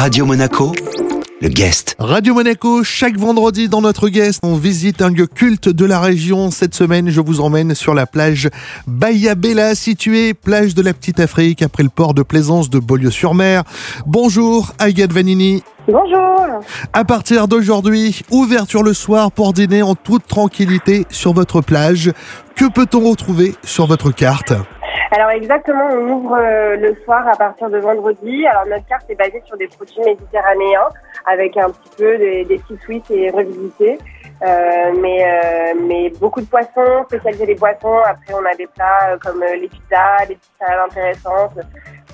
Radio Monaco, le guest. Radio Monaco, chaque vendredi dans notre guest, on visite un lieu culte de la région. Cette semaine, je vous emmène sur la plage Bahia Bella, située plage de la Petite Afrique, après le port de plaisance de Beaulieu-sur-Mer. Bonjour, Agathe Vanini. Bonjour. À partir d'aujourd'hui, ouverture le soir pour dîner en toute tranquillité sur votre plage. Que peut-on retrouver sur votre carte? Alors exactement, on ouvre euh, le soir à partir de vendredi. Alors notre carte est basée sur des produits méditerranéens avec un petit peu des, des petits suites et revisités. Euh, mais, euh, mais beaucoup de poissons, spécialisés les poissons. Après, on a des plats euh, comme euh, les pizzas, les petites salades intéressantes.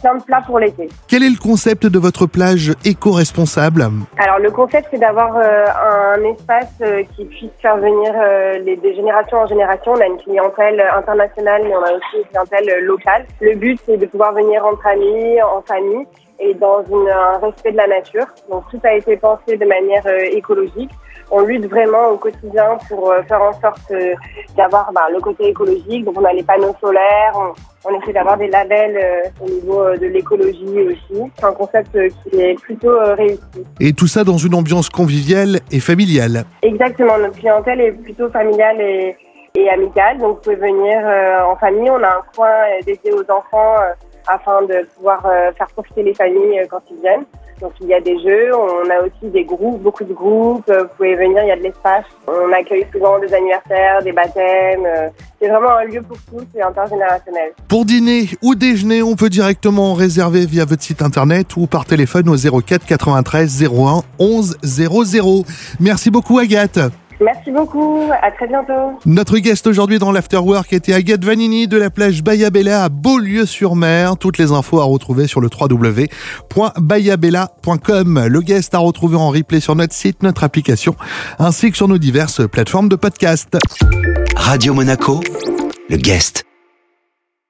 Plein de plats pour l'été. Quel est le concept de votre plage éco-responsable Alors le concept c'est d'avoir euh, un espace euh, qui puisse faire venir euh, les, des générations en génération. On a une clientèle internationale mais on a aussi une clientèle locale. Le but c'est de pouvoir venir entre amis, en famille et dans une, un respect de la nature. Donc tout a été pensé de manière euh, écologique. On lutte vraiment au quotidien pour euh, faire en sorte euh, d'avoir bah, le côté écologique. Donc on a les panneaux solaires, on, on essaie d'avoir des labels euh, au niveau de l'écologie aussi. C'est un concept qui est plutôt euh, réussi. Et tout ça dans une ambiance conviviale et familiale. Exactement, notre clientèle est plutôt familiale et, et amicale, donc vous pouvez venir euh, en famille. On a un coin dédié aux enfants afin de pouvoir euh, faire profiter les familles euh, quand ils viennent. Donc il y a des jeux, on a aussi des groupes, beaucoup de groupes. euh, Vous pouvez venir, il y a de l'espace. On accueille souvent des anniversaires, des baptêmes. C'est vraiment un lieu pour tous et intergénérationnel. Pour dîner ou déjeuner, on peut directement réserver via votre site internet ou par téléphone au 04 93 01 11 00. Merci beaucoup Agathe. Merci beaucoup, à très bientôt. Notre guest aujourd'hui dans l'Afterwork était Agathe Vanini de la plage Bahia Bella à Beaulieu-sur-Mer. Toutes les infos à retrouver sur le www.bayabella.com. Le guest à retrouver en replay sur notre site, notre application, ainsi que sur nos diverses plateformes de podcast. Radio Monaco, le guest.